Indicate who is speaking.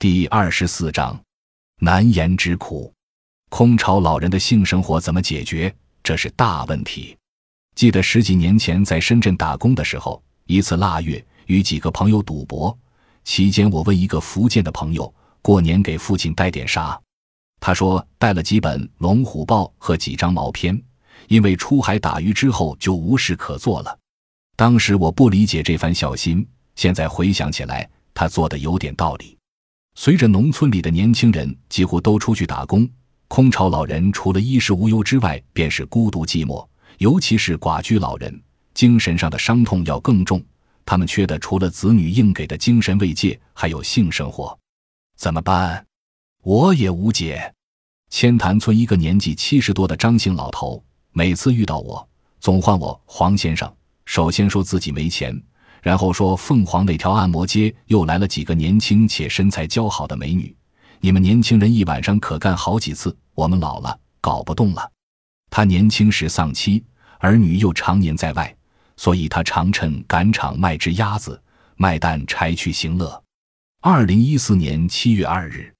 Speaker 1: 第二十四章，难言之苦。空巢老人的性生活怎么解决？这是大问题。记得十几年前在深圳打工的时候，一次腊月，与几个朋友赌博期间，我问一个福建的朋友：“过年给父亲带点啥？”他说：“带了几本《龙虎豹》和几张毛片，因为出海打鱼之后就无事可做了。”当时我不理解这番孝心，现在回想起来，他做的有点道理。随着农村里的年轻人几乎都出去打工，空巢老人除了衣食无忧之外，便是孤独寂寞。尤其是寡居老人，精神上的伤痛要更重。他们缺的除了子女应给的精神慰藉，还有性生活。怎么办？我也无解。千潭村一个年纪七十多的张姓老头，每次遇到我，总唤我黄先生。首先说自己没钱。然后说，凤凰那条按摩街又来了几个年轻且身材姣好的美女，你们年轻人一晚上可干好几次，我们老了搞不动了。他年轻时丧妻，儿女又常年在外，所以他常趁赶场卖只鸭子、卖蛋柴去行乐。二零一四年七月二日。